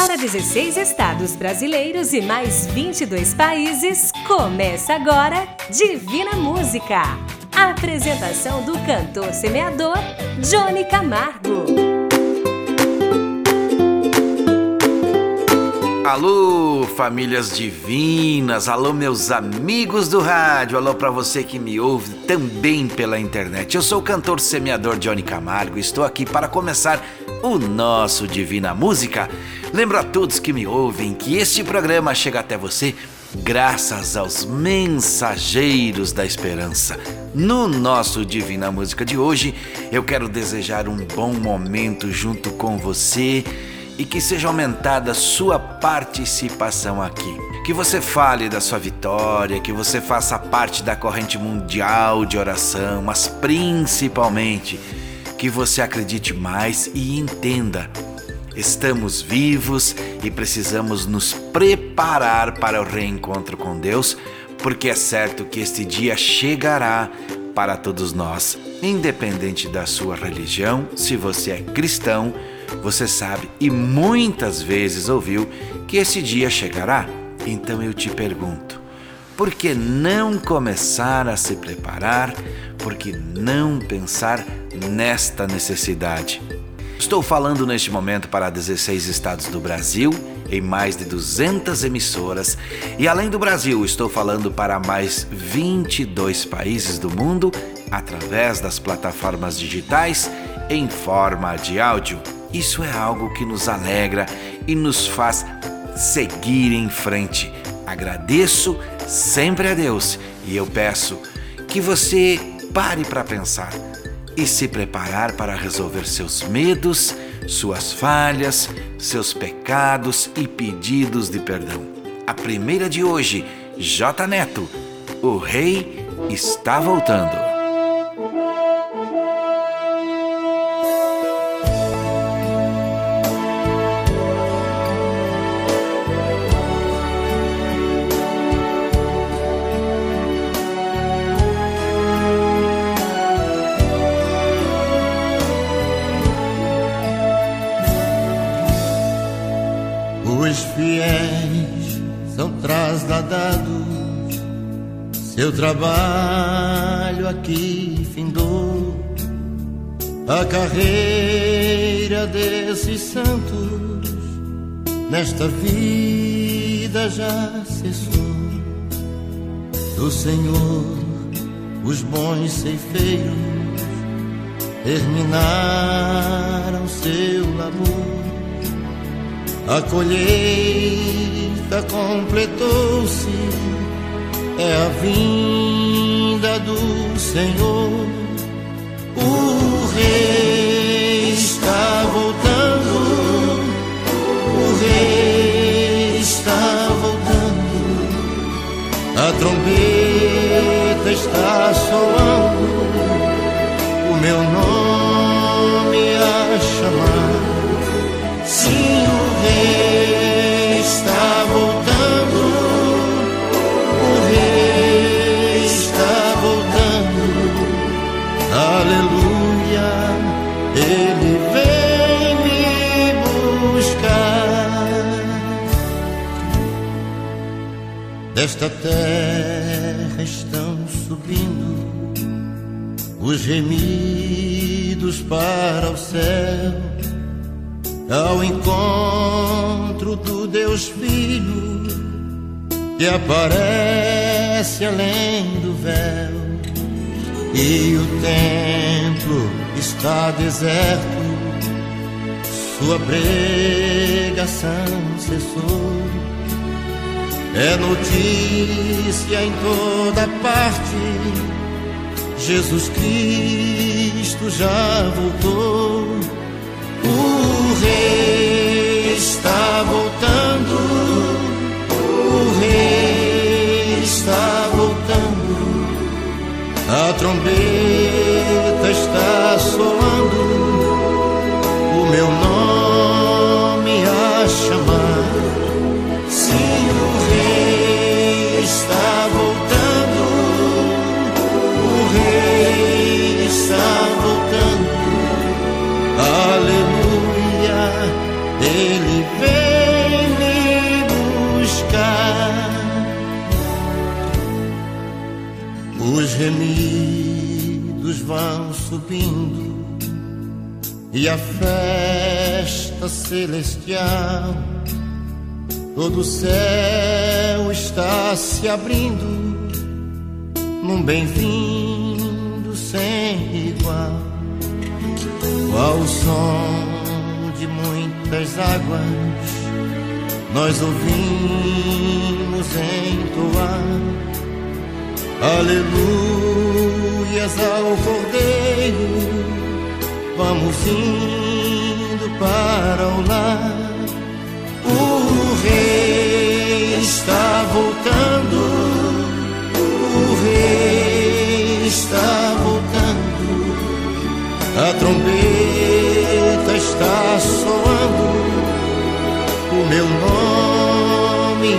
Para 16 estados brasileiros e mais 22 países, começa agora Divina Música. A apresentação do cantor semeador Johnny Camargo. Alô, famílias divinas, alô, meus amigos do rádio, alô para você que me ouve também pela internet. Eu sou o cantor semeador Johnny Camargo e estou aqui para começar o nosso Divina Música. Lembro a todos que me ouvem que este programa chega até você graças aos mensageiros da esperança. No nosso Divina Música de hoje, eu quero desejar um bom momento junto com você e que seja aumentada sua participação aqui. Que você fale da sua vitória, que você faça parte da corrente mundial de oração, mas principalmente que você acredite mais e entenda. Estamos vivos e precisamos nos preparar para o reencontro com Deus, porque é certo que este dia chegará para todos nós, independente da sua religião, se você é cristão você sabe e muitas vezes ouviu que esse dia chegará. Então eu te pergunto: por que não começar a se preparar? Por que não pensar nesta necessidade? Estou falando neste momento para 16 estados do Brasil, em mais de 200 emissoras, e além do Brasil, estou falando para mais 22 países do mundo através das plataformas digitais em forma de áudio. Isso é algo que nos alegra e nos faz seguir em frente. Agradeço sempre a Deus e eu peço que você pare para pensar e se preparar para resolver seus medos, suas falhas, seus pecados e pedidos de perdão. A primeira de hoje, J Neto, o rei está voltando. Trabalho aqui findou, a carreira desses santos nesta vida já cessou. Do Senhor, os bons ceifeiros terminaram seu labor. A colheita completou-se é a vinda do Senhor. O Rei está voltando, o Rei está voltando, a trombeta está soando, o meu nome a chamar. Sim, o Rei Desta terra estão subindo os gemidos para o céu, ao encontro do Deus Filho que aparece além do véu e o templo está deserto, sua pregação cessou. É notícia em toda parte, Jesus Cristo já voltou. O Rei está voltando, o Rei está voltando. A trombeta está soando, gemidos vão subindo e a festa celestial, todo o céu está se abrindo num bem-vindo sem igual, ao som de muitas águas, nós ouvimos entoar aleluias ao Cordeiro, vamos indo para o lar. O Rei está voltando, o Rei está voltando, a trombeta está soando, o meu nome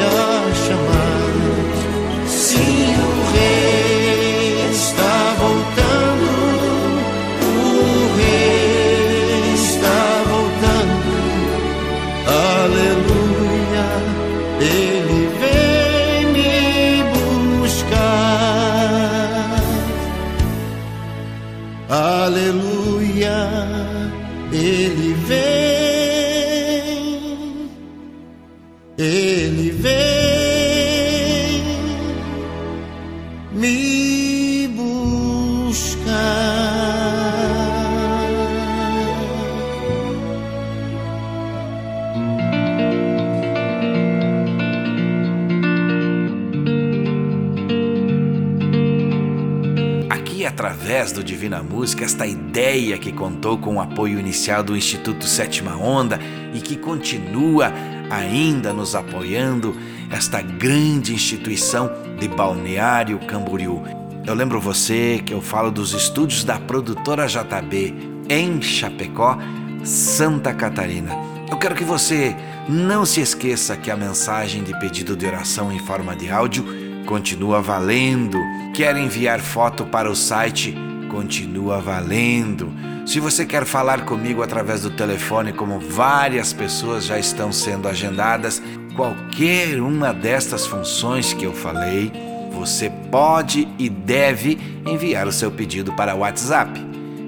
Música, esta ideia que contou com o apoio inicial do Instituto Sétima Onda e que continua ainda nos apoiando, esta grande instituição de Balneário Camboriú. Eu lembro você que eu falo dos estúdios da produtora JB em Chapecó, Santa Catarina. Eu quero que você não se esqueça que a mensagem de pedido de oração em forma de áudio continua valendo. Quer enviar foto para o site? Continua valendo. Se você quer falar comigo através do telefone, como várias pessoas já estão sendo agendadas, qualquer uma destas funções que eu falei, você pode e deve enviar o seu pedido para o WhatsApp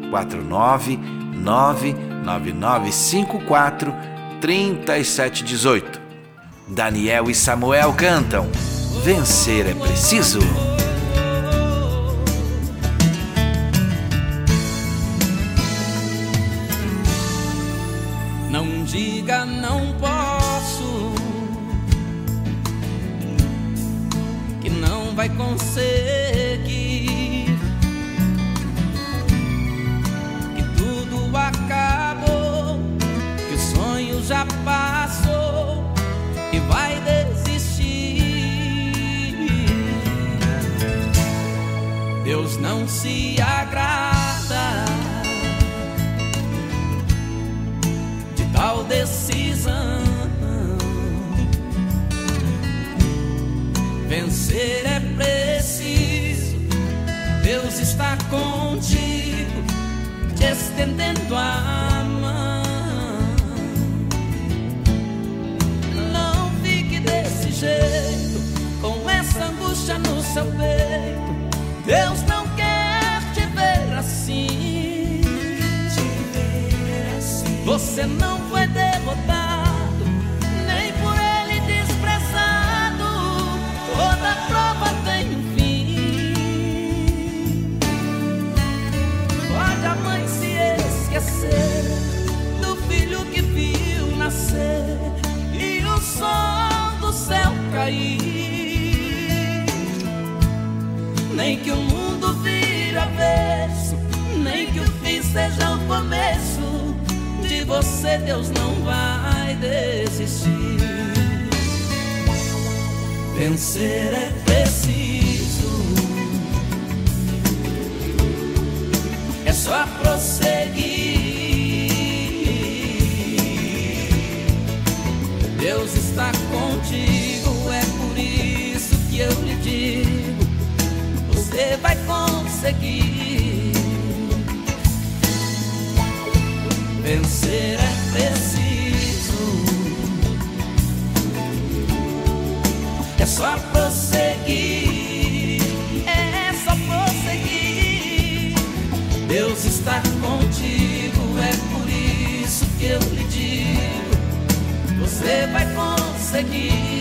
4999954 3718. Daniel e Samuel cantam Vencer é preciso. Diga não posso, que não vai conseguir, que tudo acabou, que o sonho já passou e vai desistir. Deus não se agrada tal decisão. Vencer é preciso, Deus está contigo, te estendendo a mão. Não fique desse jeito, com essa angústia no seu peito. Deus não quer te ver assim. Você não Nem que o mundo vire avesso, nem que o fim seja o começo. De você Deus não vai desistir. Vencer é preciso, é só prosseguir. Deus está contigo, é por isso que eu lhe digo: conseguir. Vencer é preciso, é só prosseguir, é só prosseguir. Deus está contigo, é por isso que eu lhe digo: você vai conseguir.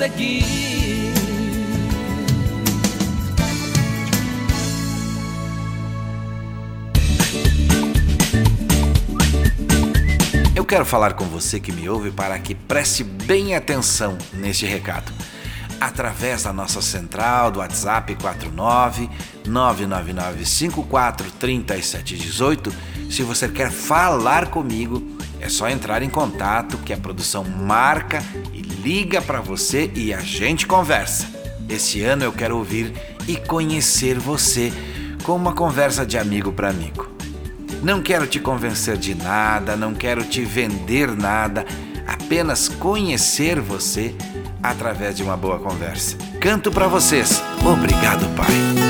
Conseguir. Eu quero falar com você que me ouve para que preste bem atenção neste recado através da nossa central do WhatsApp 49 999 54 3718. Se você quer falar comigo, é só entrar em contato que a produção marca e liga para você e a gente conversa. Esse ano eu quero ouvir e conhecer você com uma conversa de amigo para amigo. Não quero te convencer de nada, não quero te vender nada, apenas conhecer você através de uma boa conversa. Canto para vocês. Obrigado, Pai.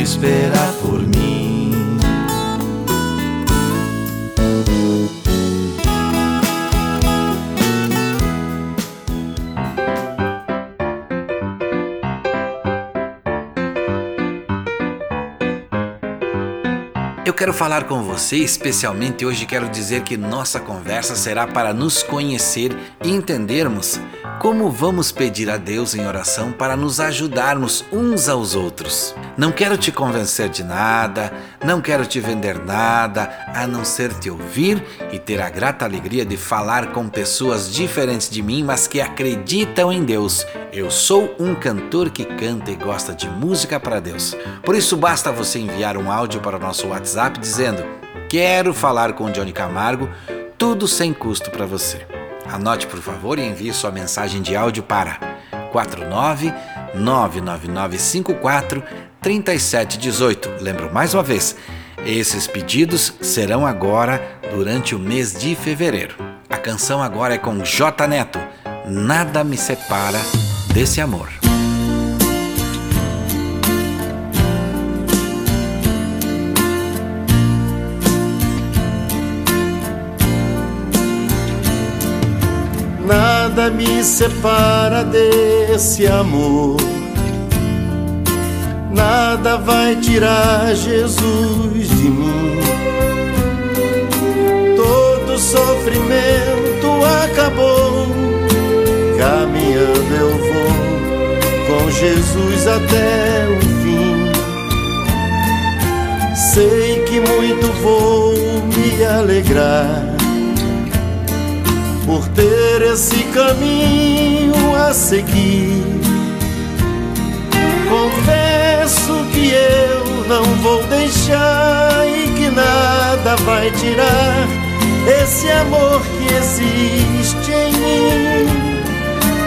esperar por mim. quero falar com você, especialmente hoje quero dizer que nossa conversa será para nos conhecer e entendermos como vamos pedir a Deus em oração para nos ajudarmos uns aos outros. Não quero te convencer de nada, Não quero te vender nada a não ser te ouvir e ter a grata alegria de falar com pessoas diferentes de mim, mas que acreditam em Deus. Eu sou um cantor que canta e gosta de música para Deus. Por isso basta você enviar um áudio para o nosso WhatsApp dizendo: "Quero falar com Johnny Camargo", tudo sem custo para você. Anote, por favor, e envie sua mensagem de áudio para 49 99954 3718. Lembro mais uma vez, esses pedidos serão agora durante o mês de fevereiro. A canção agora é com J Neto. Nada me separa desse amor. Nada me separa desse amor nada vai tirar Jesus de mim. Todo sofrimento acabou, caminhando eu vou com Jesus até o fim. Sei que muito vou me alegrar por ter esse caminho a seguir Confesso que eu não vou deixar e que nada vai tirar esse amor que existe em mim.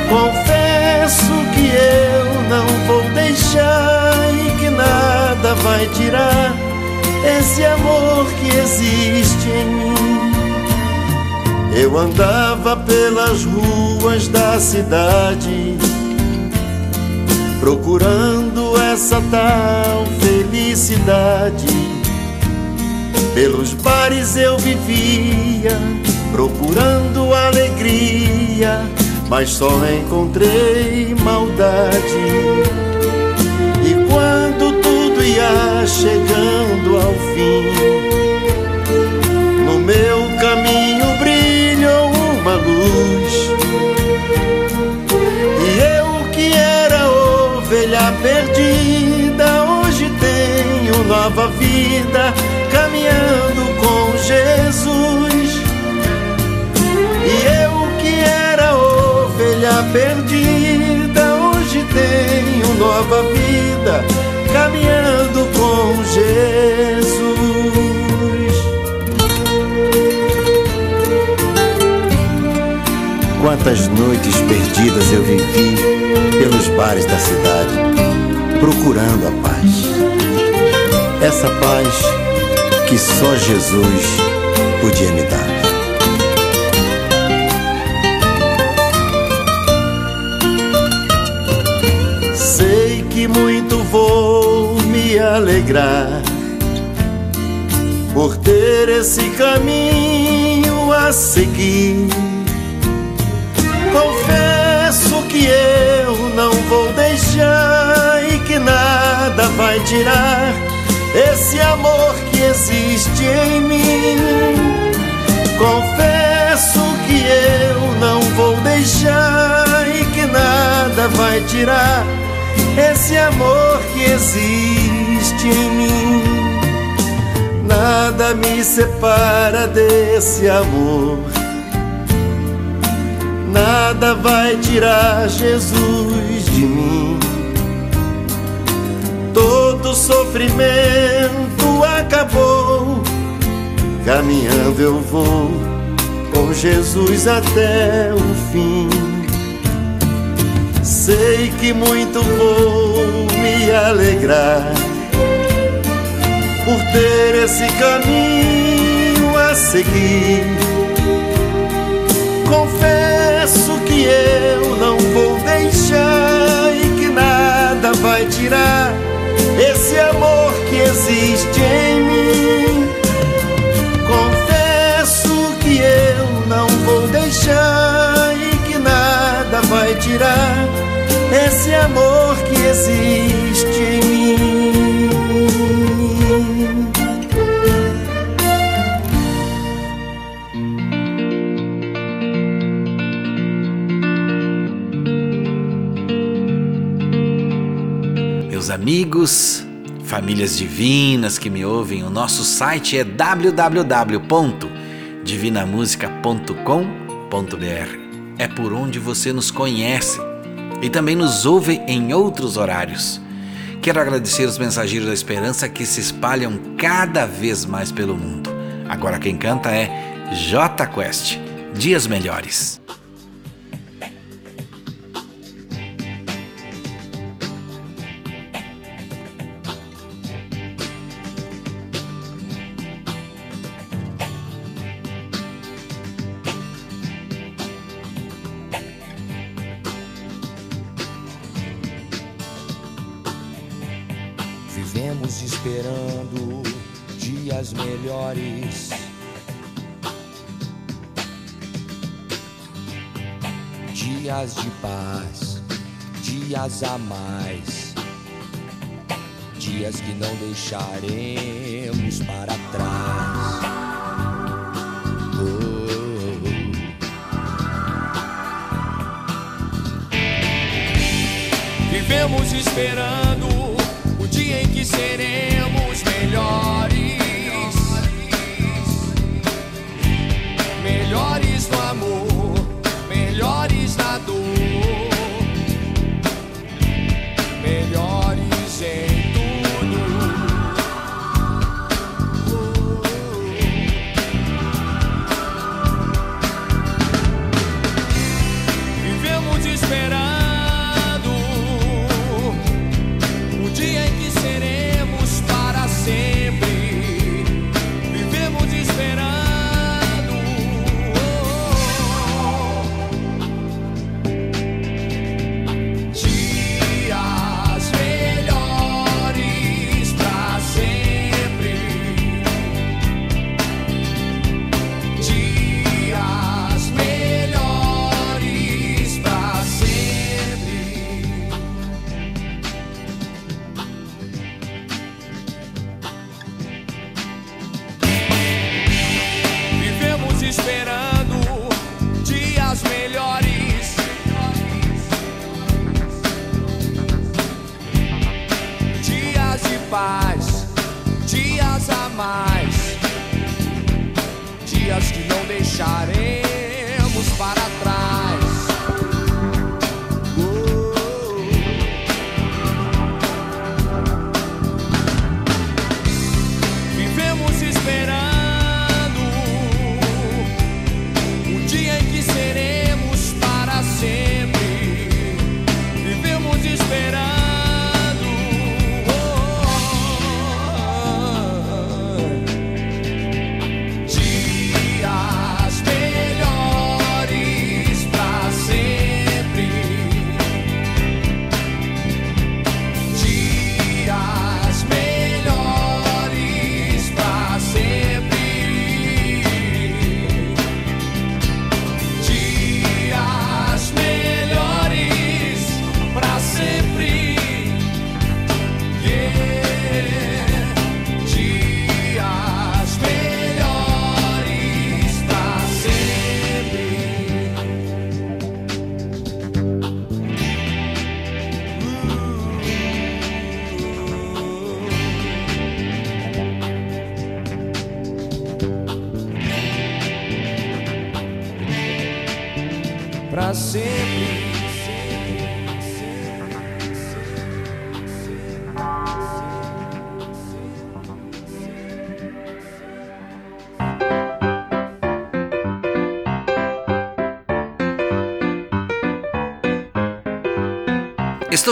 Confesso que eu não vou deixar e que nada vai tirar esse amor que existe em mim. Eu andava pelas ruas da cidade procurando essa tal felicidade. Pelos bares eu vivia, procurando alegria, mas só encontrei maldade. E quando tudo ia chegando ao fim, no meu luz ovelha perdida, hoje tenho nova vida, caminhando com Jesus. E eu que era ovelha perdida, hoje tenho nova vida, caminhando com Jesus. Quantas noites perdidas eu vivi pelos bares da cidade, procurando a paz. Essa paz que só Jesus podia me dar. Sei que muito vou me alegrar por ter esse caminho a seguir que eu não vou deixar e que nada vai tirar esse amor que existe em mim. Confesso que eu não vou deixar e que nada vai tirar esse amor que existe em mim. Nada me separa desse amor Nada vai tirar Jesus de mim. Todo sofrimento acabou. Caminhando eu vou com Jesus até o fim. Sei que muito vou me alegrar por ter esse caminho a seguir confesso que eu não vou deixar e que nada vai tirar esse amor que existe em mim. Confesso que eu não vou deixar e que nada vai tirar esse amor que existe amigos, Famílias divinas que me ouvem, o nosso site é www.divinamusica.com.br. É por onde você nos conhece e também nos ouve em outros horários. Quero agradecer os mensageiros da esperança que se espalham cada vez mais pelo mundo. Agora quem canta é J Quest. Dias melhores. Deixaremos para trás. Oh. Vivemos esperando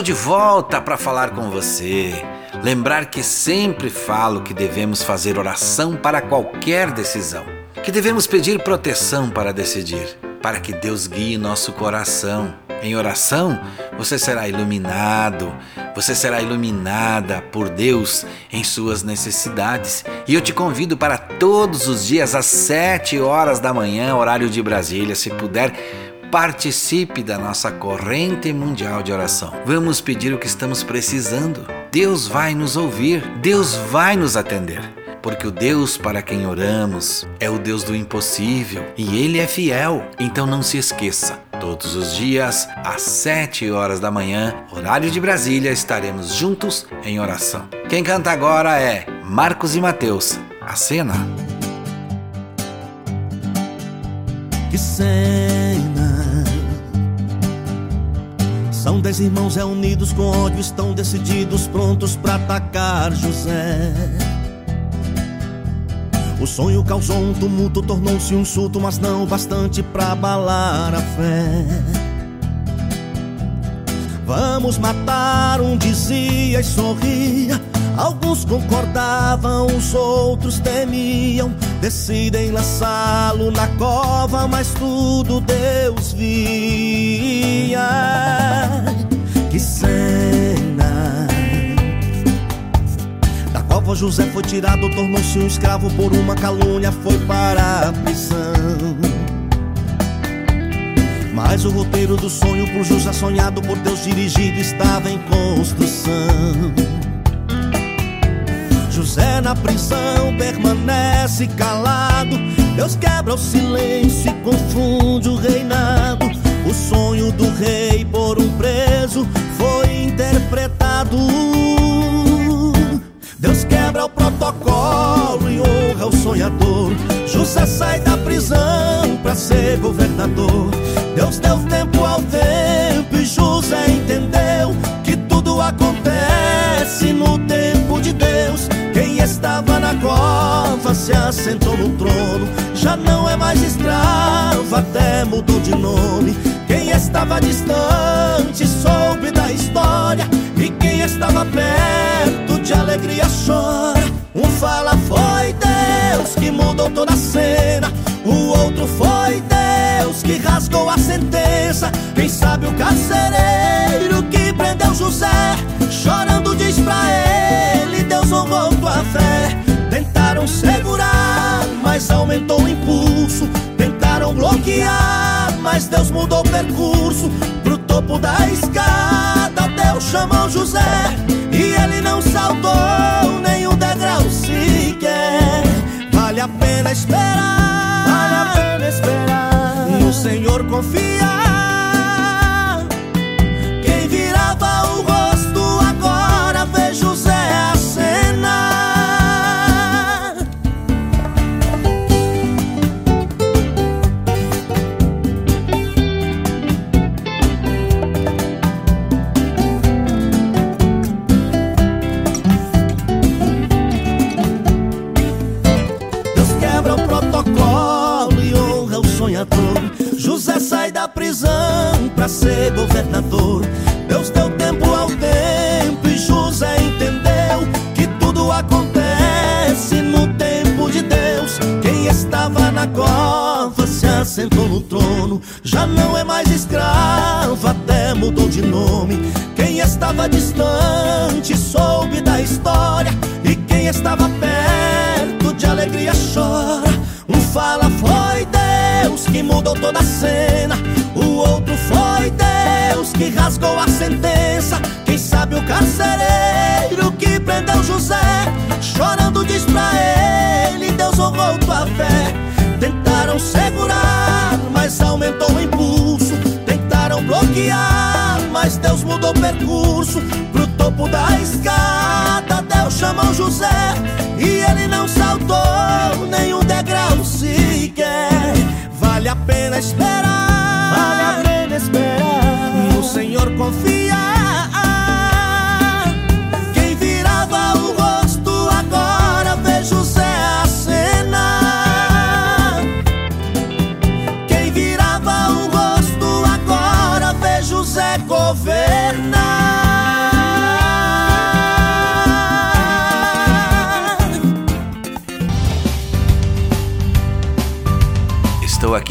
Estou de volta para falar com você. Lembrar que sempre falo que devemos fazer oração para qualquer decisão, que devemos pedir proteção para decidir, para que Deus guie nosso coração. Em oração, você será iluminado, você será iluminada por Deus em suas necessidades. E eu te convido para todos os dias às 7 horas da manhã, horário de Brasília, se puder, participe da nossa corrente mundial de oração. Vamos pedir o que estamos precisando. Deus vai nos ouvir, Deus vai nos atender. Porque o Deus para quem oramos é o Deus do impossível e Ele é fiel. Então não se esqueça, todos os dias, às 7 horas da manhã, horário de Brasília, estaremos juntos em oração. Quem canta agora é Marcos e Mateus. A cena. Que cena. São dez irmãos reunidos com ódio, estão decididos, prontos para atacar José. O sonho causou um tumulto, tornou-se um insulto, mas não bastante para abalar a fé. Vamos matar, um dizia e sorria. Alguns concordavam, os outros temiam. Decidem lançá-lo na cova, mas tudo Deus via. Que cena! Da cova José foi tirado, tornou-se um escravo por uma calúnia, foi para a prisão. Mas o roteiro do sonho por José sonhado por Deus dirigido estava em construção. José na prisão permanece calado. Deus quebra o silêncio e confunde o reinado. O sonho do rei por um preso foi interpretado. Deus quebra o protocolo e honra o sonhador. José sai da prisão para ser governador. Deus deu tempo ao tempo e José entendeu cova se assentou no trono. Já não é mais escravo, até mudou de nome. Quem estava distante soube da história. E quem estava perto de alegria chora. Um fala foi Deus que mudou toda a cena. O outro foi Deus que rasgou a sentença. Quem sabe o carcereiro que prendeu José, chorando diz pra ele: Deus honrou tua fé. Tentaram segurar, mas aumentou o impulso. Tentaram bloquear, mas Deus mudou o percurso. Pro topo da escada, Deus chamou José. E ele não saltou nenhum degrau sequer. Vale a pena esperar. Vale a pena esperar. No Senhor confiar. Ser governador. Deus deu tempo ao tempo e José entendeu que tudo acontece no tempo de Deus. Quem estava na cova se assentou no trono. Já não é mais escravo, até mudou de nome. Quem estava distante soube da história. E quem estava perto de alegria chora. Um fala foi Deus que mudou toda a cena. Outro foi Deus que rasgou a sentença. Quem sabe o carcereiro que prendeu José, chorando diz pra ele: Deus honrou tua fé. Tentaram segurar, mas aumentou o impulso. Tentaram bloquear, mas Deus mudou o percurso. Pro topo da escada, Deus chamou José. E ele não saltou nenhum degrau sequer. Vale a pena esperar. Vale a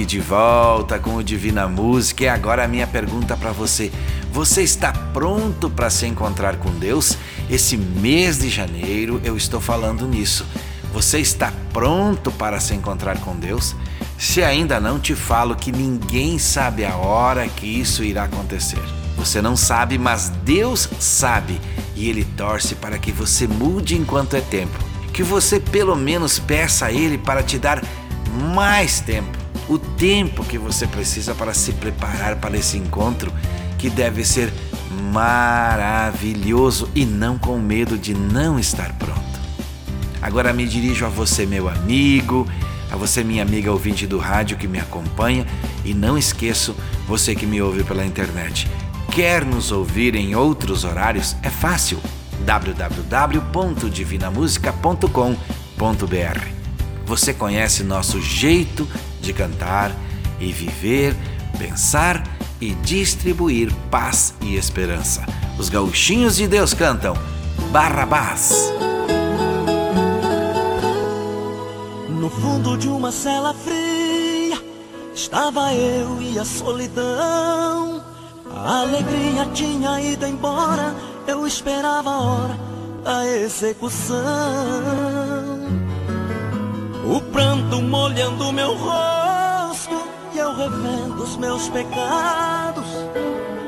aqui de volta com o Divina Música e agora a minha pergunta para você. Você está pronto para se encontrar com Deus? Esse mês de janeiro eu estou falando nisso. Você está pronto para se encontrar com Deus? Se ainda não te falo que ninguém sabe a hora que isso irá acontecer. Você não sabe, mas Deus sabe e Ele torce para que você mude enquanto é tempo. Que você pelo menos peça a Ele para te dar mais tempo. O tempo que você precisa para se preparar para esse encontro que deve ser maravilhoso e não com medo de não estar pronto. Agora me dirijo a você, meu amigo, a você, minha amiga ouvinte do rádio que me acompanha, e não esqueço você que me ouve pela internet. Quer nos ouvir em outros horários? É fácil. www.divinamusica.com.br. Você conhece nosso jeito de cantar e viver, pensar e distribuir paz e esperança. Os gauchinhos de Deus cantam Barrabás. No fundo de uma cela fria estava eu e a solidão. A alegria tinha ido embora, eu esperava a hora da execução. O pranto molhando meu rosto e eu revendo os meus pecados.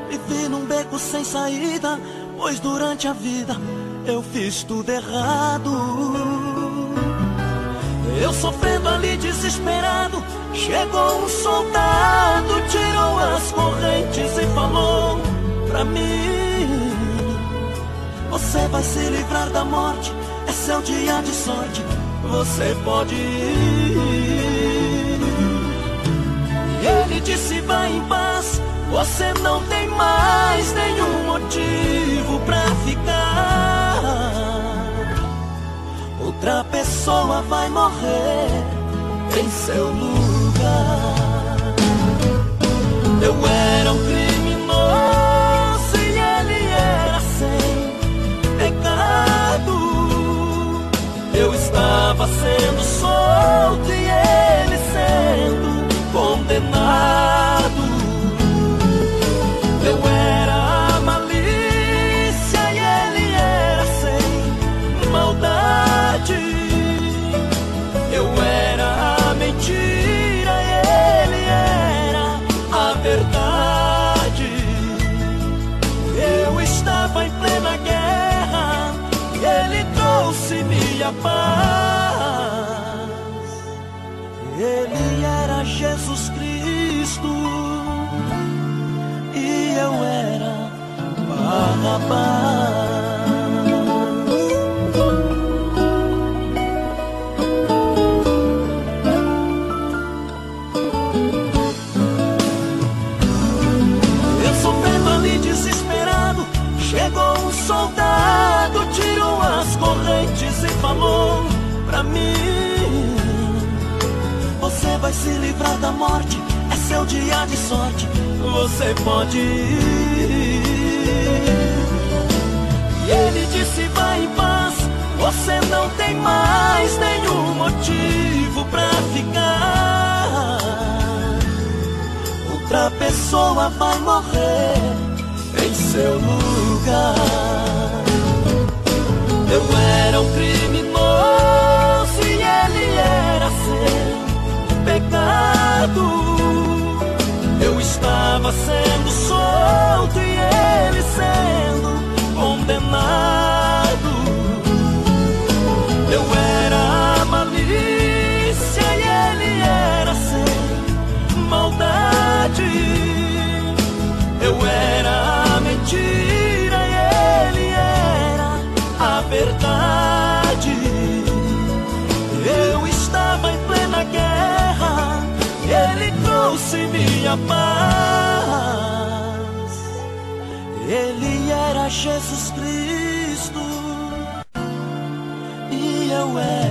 Vivi num beco sem saída, pois durante a vida eu fiz tudo errado. Eu sofrendo ali desesperado, chegou um soldado, tirou as correntes e falou pra mim: Você vai se livrar da morte, é seu dia de sorte, você pode ir. E ele disse: Vai em paz, você não tem mais nenhum motivo pra ficar. Outra pessoa vai morrer em seu lugar. Eu era um criminoso se livrar da morte, é seu dia de sorte, você pode ir. Disse: Vai em paz, você não tem mais nenhum motivo pra ficar. Outra pessoa vai morrer em seu lugar. Eu era um criminoso e ele era sem pecado. Eu estava sendo solto e ele sendo trouxe-me a paz. Ele era Jesus Cristo e eu era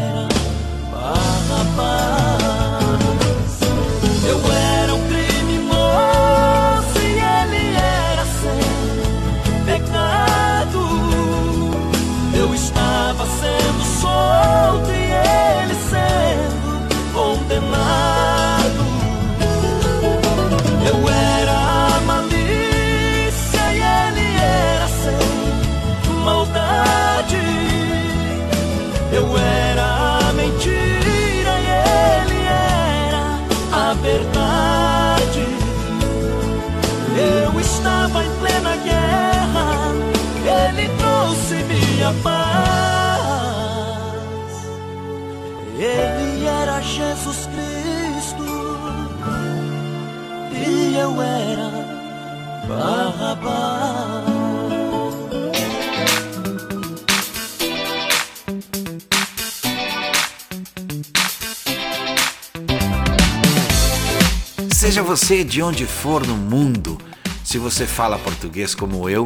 Seja você de onde for no mundo, se você fala português como eu,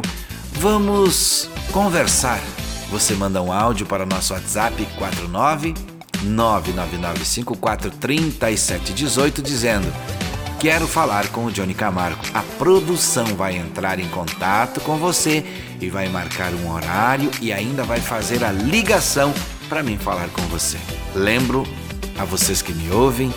vamos conversar. Você manda um áudio para o nosso WhatsApp 49 999543718 dizendo: Quero falar com o Johnny Camargo. A produção vai entrar em contato com você e vai marcar um horário e ainda vai fazer a ligação para mim falar com você. Lembro a vocês que me ouvem,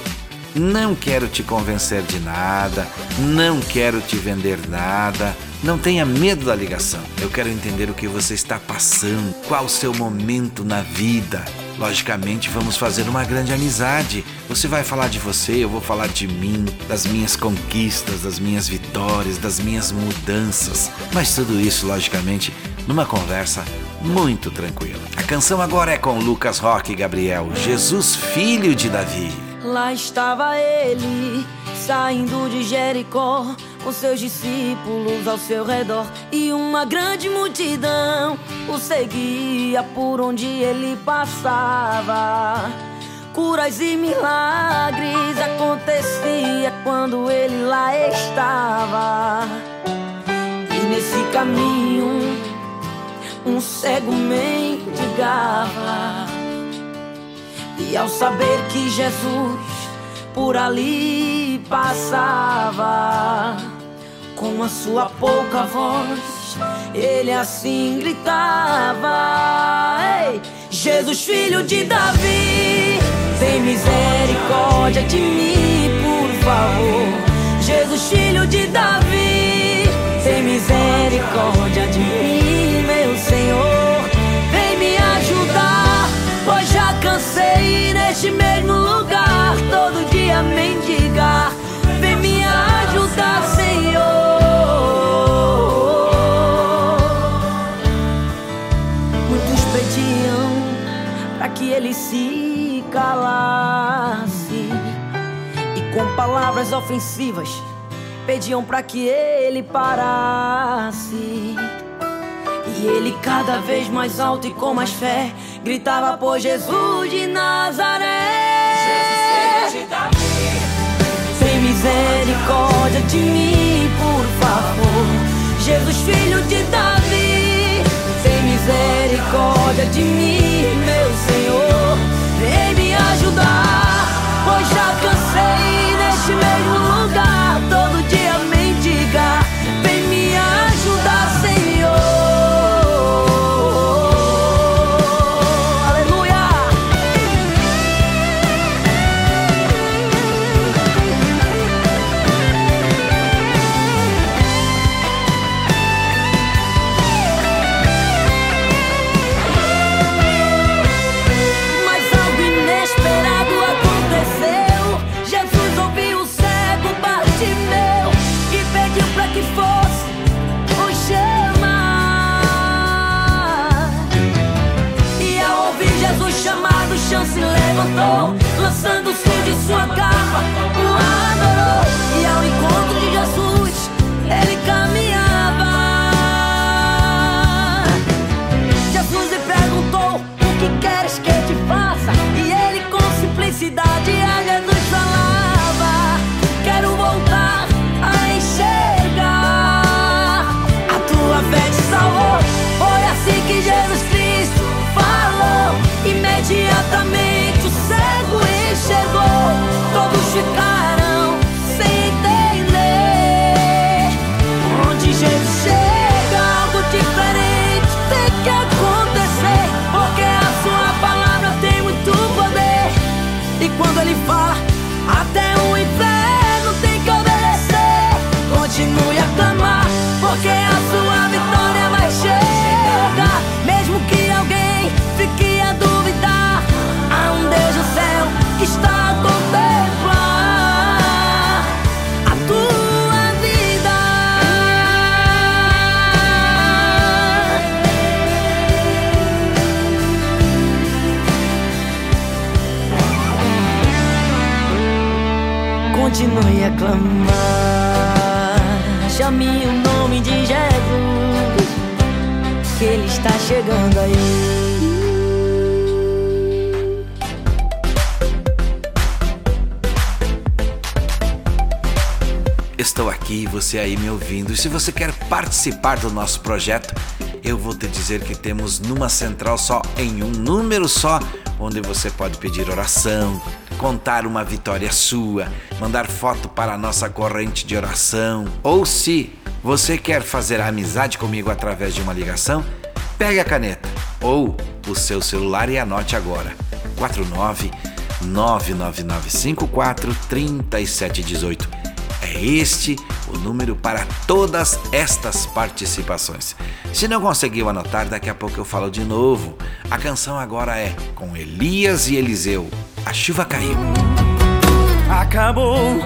não quero te convencer de nada, não quero te vender nada. Não tenha medo da ligação. Eu quero entender o que você está passando, qual o seu momento na vida. Logicamente, vamos fazer uma grande amizade. Você vai falar de você, eu vou falar de mim, das minhas conquistas, das minhas vitórias, das minhas mudanças. Mas tudo isso, logicamente, numa conversa muito tranquila. A canção agora é com Lucas Roque e Gabriel, Jesus Filho de Davi. Lá estava ele, saindo de Jericó com seus discípulos ao seu redor e uma grande multidão o seguia por onde ele passava. Curas e milagres acontecia quando ele lá estava. E nesse caminho um cego mendigava. E ao saber que Jesus por ali passava com a sua pouca voz, ele assim gritava: Ei, Jesus, filho de Davi, tem misericórdia de mim, por favor. Jesus, filho de Davi, tem misericórdia de mim, palavras ofensivas pediam para que ele parasse. E ele cada vez mais alto e com mais fé gritava por Jesus de Nazaré. Jesus, de Davi. Tem misericórdia de mim, por favor. Jesus, filho de Davi. Tem misericórdia de mim, meu Senhor. Vem me ajudar, pois já cansei neste mesmo lugar. Levantou, lançando-se de sua capa, o adorou. E ao encontro de Jesus, ele caminhava. Jesus lhe perguntou: O que queres Continue a clamar, chame o nome de Jesus, que Ele está chegando aí. estou aqui, você aí me ouvindo. E se você quer participar do nosso projeto, eu vou te dizer que temos numa central só, em um número só, onde você pode pedir oração, contar uma vitória sua, mandar foto para a nossa corrente de oração. Ou se você quer fazer amizade comigo através de uma ligação, pegue a caneta ou o seu celular e anote agora. 49 99954 3718. É este o número para todas estas participações. Se não conseguiu anotar, daqui a pouco eu falo de novo. A canção agora é com Elias e Eliseu. A chuva caiu. Acabou.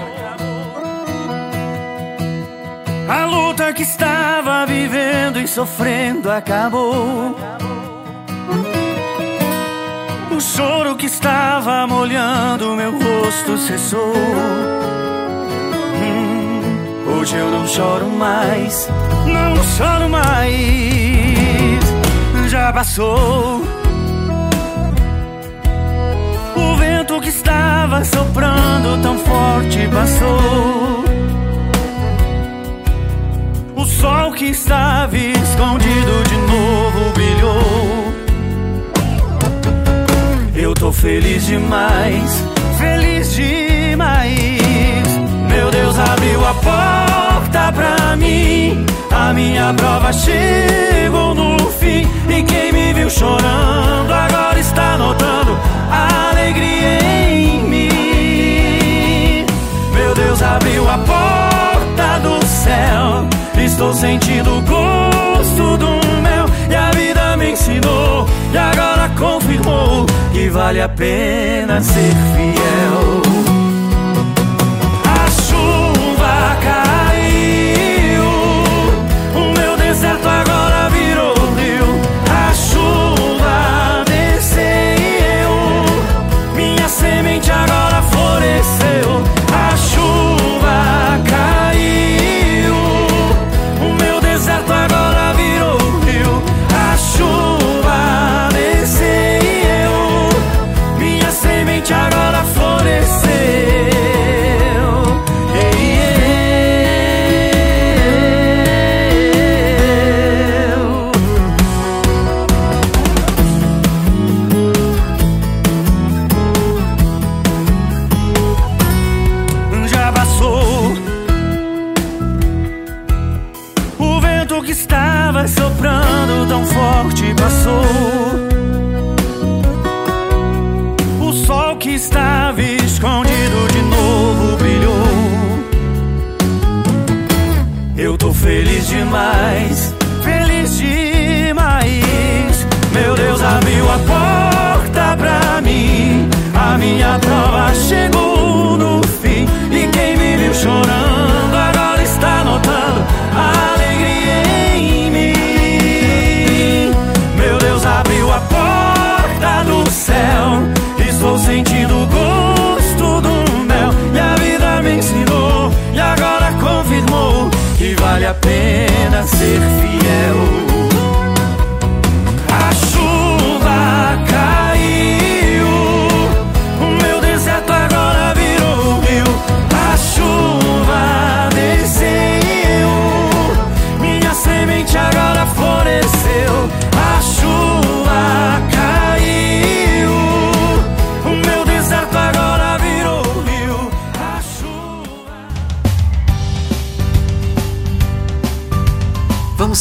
A luta que estava vivendo e sofrendo acabou. O choro que estava molhando meu rosto cessou. Hum, hoje eu não choro mais, não choro mais. Já passou. Soprando tão forte passou. O sol que estava escondido de novo brilhou. Eu tô feliz demais, feliz demais. Meu Deus abriu a porta pra mim. A minha prova chegou no fim. E quem me viu chorando agora está notando a alegria em Deus abriu a porta do céu. Estou sentindo o gosto do mel. E a vida me ensinou. E agora confirmou que vale a pena ser fiel.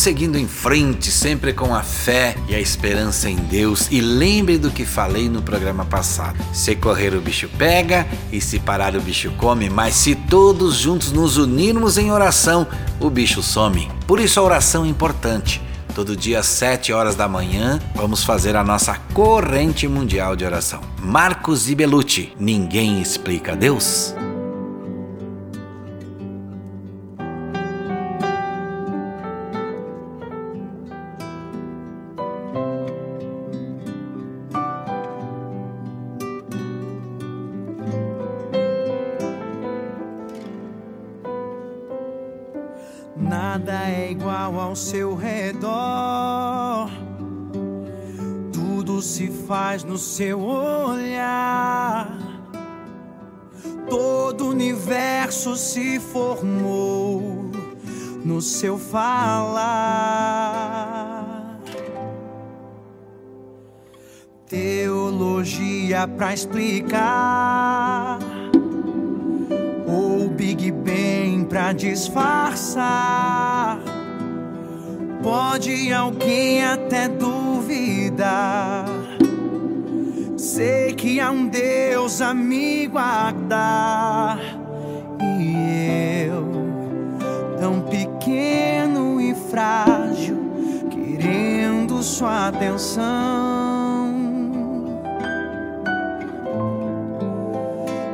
Seguindo em frente, sempre com a fé e a esperança em Deus. E lembre do que falei no programa passado: se correr, o bicho pega, e se parar, o bicho come. Mas se todos juntos nos unirmos em oração, o bicho some. Por isso a oração é importante. Todo dia às 7 horas da manhã, vamos fazer a nossa corrente mundial de oração. Marcos e Belucci, ninguém explica Deus? Ao seu redor. Tudo se faz no seu olhar. Todo o universo se formou no seu falar. Teologia pra explicar, ou Big Bang pra disfarçar. Pode alguém até duvidar. Sei que há um Deus a me guardar. E eu, tão pequeno e frágil, querendo sua atenção.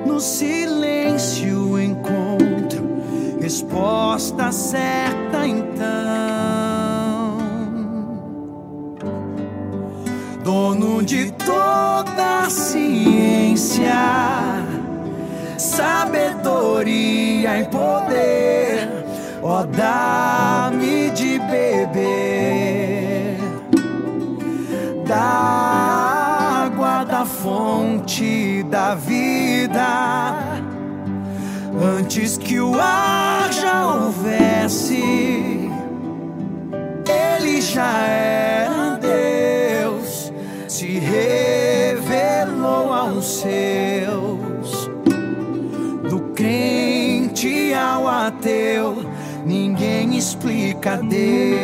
No silêncio encontro resposta certa então. Ciência, sabedoria e poder, ó, dá-me de beber da água da fonte da vida. Antes que o ar já houvesse, ele já era Deus, se aos seus. Do crente ao ateu, ninguém explica Deus.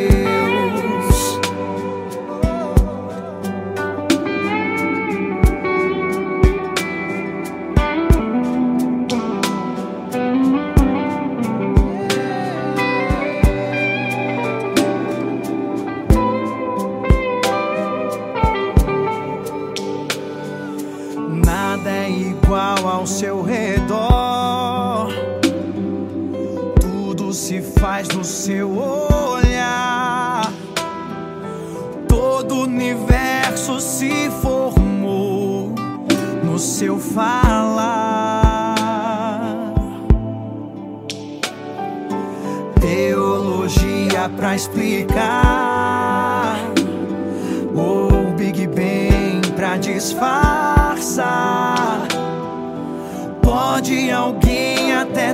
Faz no seu olhar. Todo o universo se formou no seu falar. Teologia pra explicar. Ou Big Bang pra disfarçar. Pode alguém até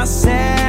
resposta certa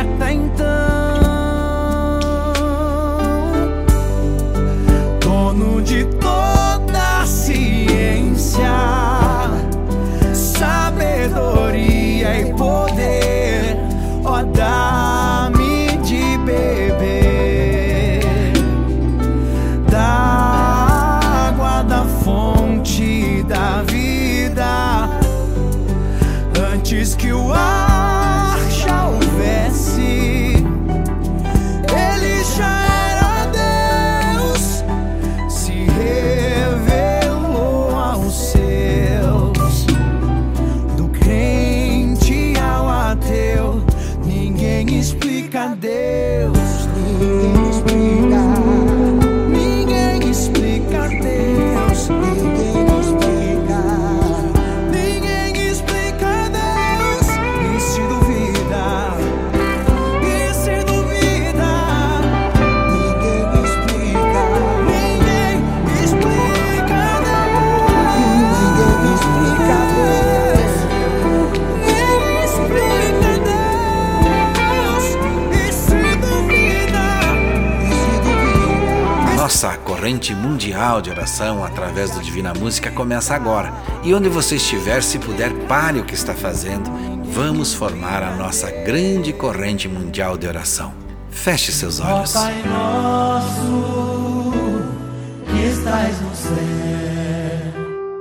Nossa corrente mundial de oração através do Divina Música começa agora. E onde você estiver, se puder, pare o que está fazendo. Vamos formar a nossa grande corrente mundial de oração. Feche seus Ó olhos. Pai nosso, que estás no céu.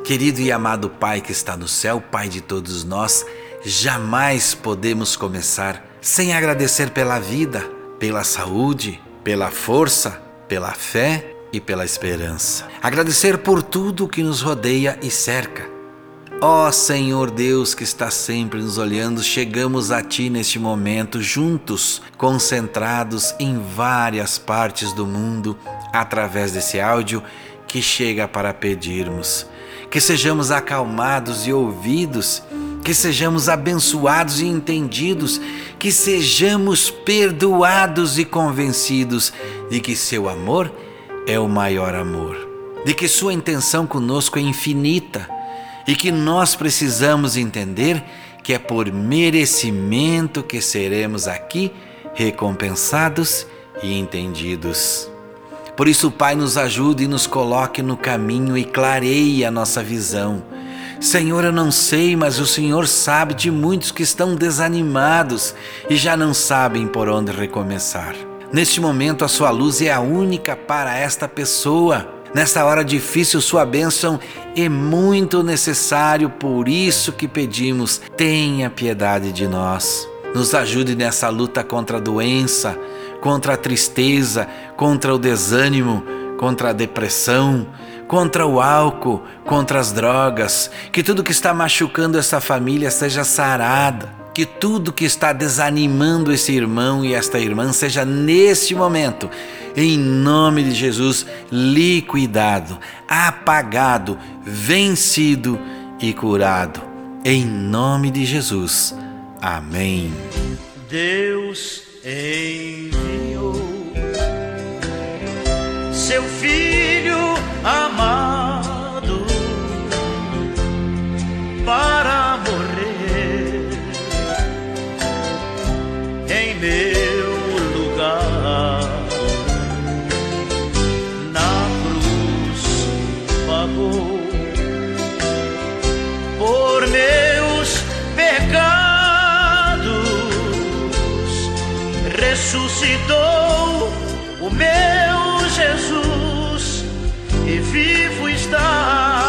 Querido e amado Pai que está no céu, Pai de todos nós, jamais podemos começar sem agradecer pela vida, pela saúde, pela força, pela fé e pela esperança. Agradecer por tudo que nos rodeia e cerca. Ó oh, Senhor Deus que está sempre nos olhando, chegamos a Ti neste momento, juntos, concentrados em várias partes do mundo, através desse áudio que chega para pedirmos. Que sejamos acalmados e ouvidos, que sejamos abençoados e entendidos, que sejamos perdoados e convencidos de que Seu amor é o maior amor, de que Sua intenção conosco é infinita e que nós precisamos entender que é por merecimento que seremos aqui recompensados e entendidos. Por isso, Pai, nos ajude e nos coloque no caminho e clareie a nossa visão. Senhor, eu não sei, mas o Senhor sabe de muitos que estão desanimados e já não sabem por onde recomeçar. Neste momento, a sua luz é a única para esta pessoa. Nesta hora difícil, sua bênção é muito necessário, por isso que pedimos: tenha piedade de nós. Nos ajude nessa luta contra a doença, contra a tristeza, contra o desânimo, contra a depressão, contra o álcool, contra as drogas. Que tudo que está machucando essa família seja sarada que tudo que está desanimando esse irmão e esta irmã seja neste momento, em nome de Jesus, liquidado, apagado, vencido e curado. Em nome de Jesus. Amém. Deus enviou seu filho amado para morrer meu lugar. Na cruz pagou por meus pecados, ressuscitou o meu Jesus e vivo está.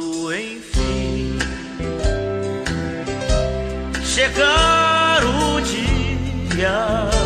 quando enfim chegar o dia.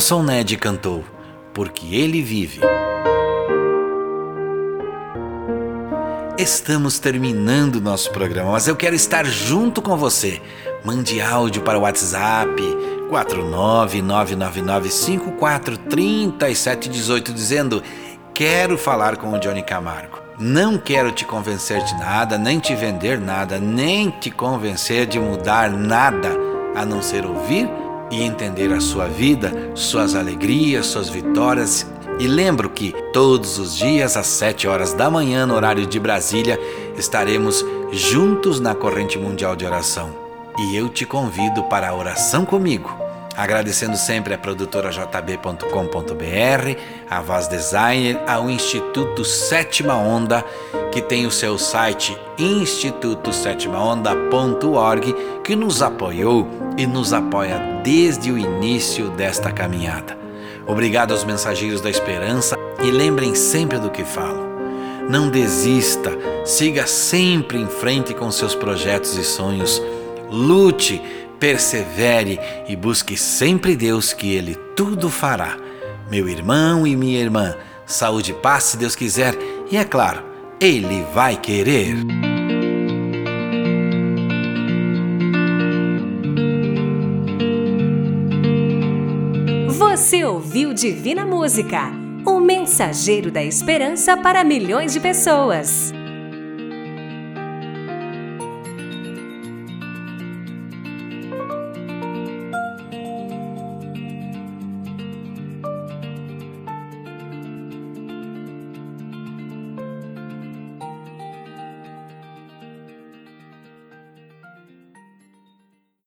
Nelson Ned cantou, porque ele vive. Estamos terminando nosso programa, mas eu quero estar junto com você. Mande áudio para o WhatsApp 49999543718 dizendo: Quero falar com o Johnny Camargo. Não quero te convencer de nada, nem te vender nada, nem te convencer de mudar nada a não ser ouvir e entender a sua vida, suas alegrias, suas vitórias. E lembro que todos os dias às 7 horas da manhã, no horário de Brasília, estaremos juntos na corrente mundial de oração. E eu te convido para a oração comigo. Agradecendo sempre a produtora jb.com.br, a Voz Designer, ao Instituto Sétima Onda, que tem o seu site institutosétimaonda.org, que nos apoiou e nos apoia desde o início desta caminhada. Obrigado aos mensageiros da esperança e lembrem sempre do que falo. Não desista, siga sempre em frente com seus projetos e sonhos. Lute, persevere e busque sempre Deus, que Ele tudo fará. Meu irmão e minha irmã, saúde e paz se Deus quiser, e é claro, Ele vai querer. Você ouviu Divina Música, o mensageiro da esperança para milhões de pessoas.